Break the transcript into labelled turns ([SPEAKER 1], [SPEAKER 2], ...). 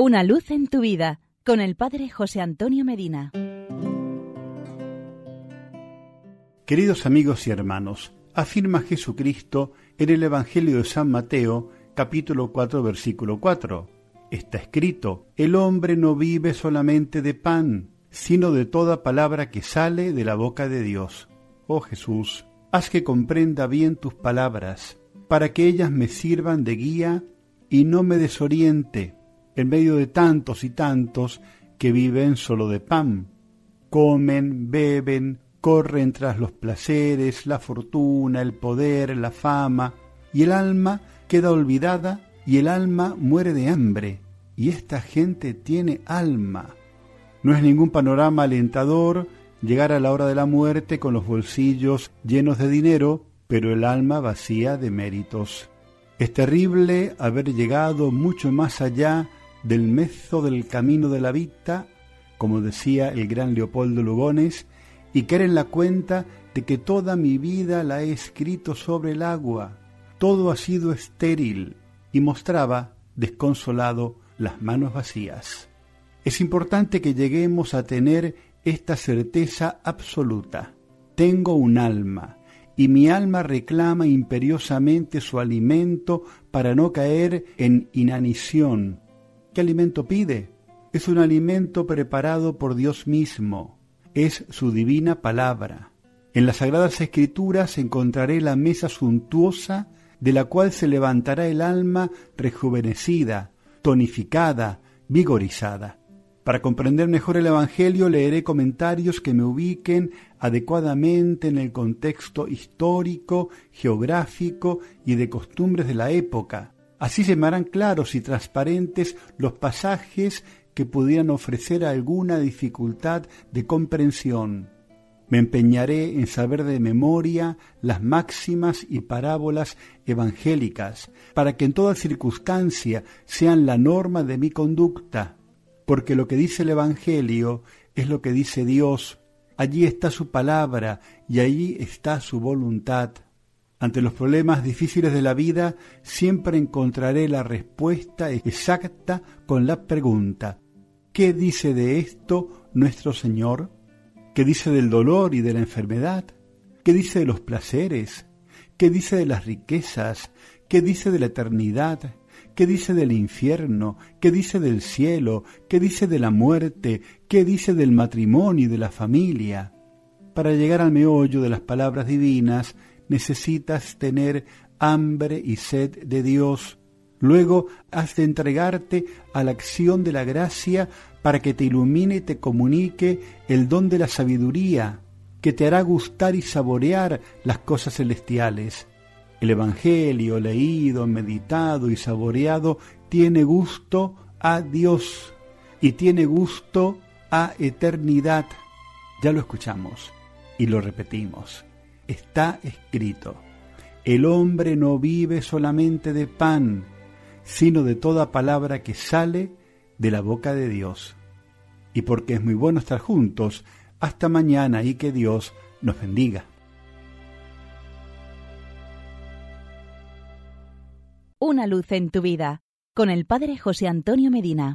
[SPEAKER 1] Una luz en tu vida con el Padre José Antonio Medina.
[SPEAKER 2] Queridos amigos y hermanos, afirma Jesucristo en el Evangelio de San Mateo, capítulo 4, versículo 4. Está escrito, el hombre no vive solamente de pan, sino de toda palabra que sale de la boca de Dios. Oh Jesús, haz que comprenda bien tus palabras, para que ellas me sirvan de guía y no me desoriente en medio de tantos y tantos que viven solo de pan. Comen, beben, corren tras los placeres, la fortuna, el poder, la fama, y el alma queda olvidada y el alma muere de hambre. Y esta gente tiene alma. No es ningún panorama alentador llegar a la hora de la muerte con los bolsillos llenos de dinero, pero el alma vacía de méritos. Es terrible haber llegado mucho más allá del mezo del camino de la vida, como decía el gran Leopoldo Lugones, y caer en la cuenta de que toda mi vida la he escrito sobre el agua, todo ha sido estéril, y mostraba, desconsolado, las manos vacías. Es importante que lleguemos a tener esta certeza absoluta. Tengo un alma, y mi alma reclama imperiosamente su alimento para no caer en inanición, ¿Qué alimento pide? Es un alimento preparado por Dios mismo, es su divina palabra. En las Sagradas Escrituras encontraré la mesa suntuosa de la cual se levantará el alma rejuvenecida, tonificada, vigorizada. Para comprender mejor el Evangelio leeré comentarios que me ubiquen adecuadamente en el contexto histórico, geográfico y de costumbres de la época, Así se me claros y transparentes los pasajes que pudieran ofrecer alguna dificultad de comprensión. Me empeñaré en saber de memoria las máximas y parábolas evangélicas, para que en toda circunstancia sean la norma de mi conducta, porque lo que dice el Evangelio es lo que dice Dios. Allí está su palabra y allí está su voluntad. Ante los problemas difíciles de la vida siempre encontraré la respuesta exacta con la pregunta, ¿qué dice de esto nuestro Señor? ¿Qué dice del dolor y de la enfermedad? ¿Qué dice de los placeres? ¿Qué dice de las riquezas? ¿Qué dice de la eternidad? ¿Qué dice del infierno? ¿Qué dice del cielo? ¿Qué dice de la muerte? ¿Qué dice del matrimonio y de la familia? Para llegar al meollo de las palabras divinas, necesitas tener hambre y sed de Dios. Luego has de entregarte a la acción de la gracia para que te ilumine y te comunique el don de la sabiduría, que te hará gustar y saborear las cosas celestiales. El Evangelio leído, meditado y saboreado tiene gusto a Dios y tiene gusto a eternidad. Ya lo escuchamos y lo repetimos está escrito, el hombre no vive solamente de pan, sino de toda palabra que sale de la boca de Dios. Y porque es muy bueno estar juntos, hasta mañana y que Dios nos bendiga.
[SPEAKER 1] Una luz en tu vida, con el Padre José Antonio Medina.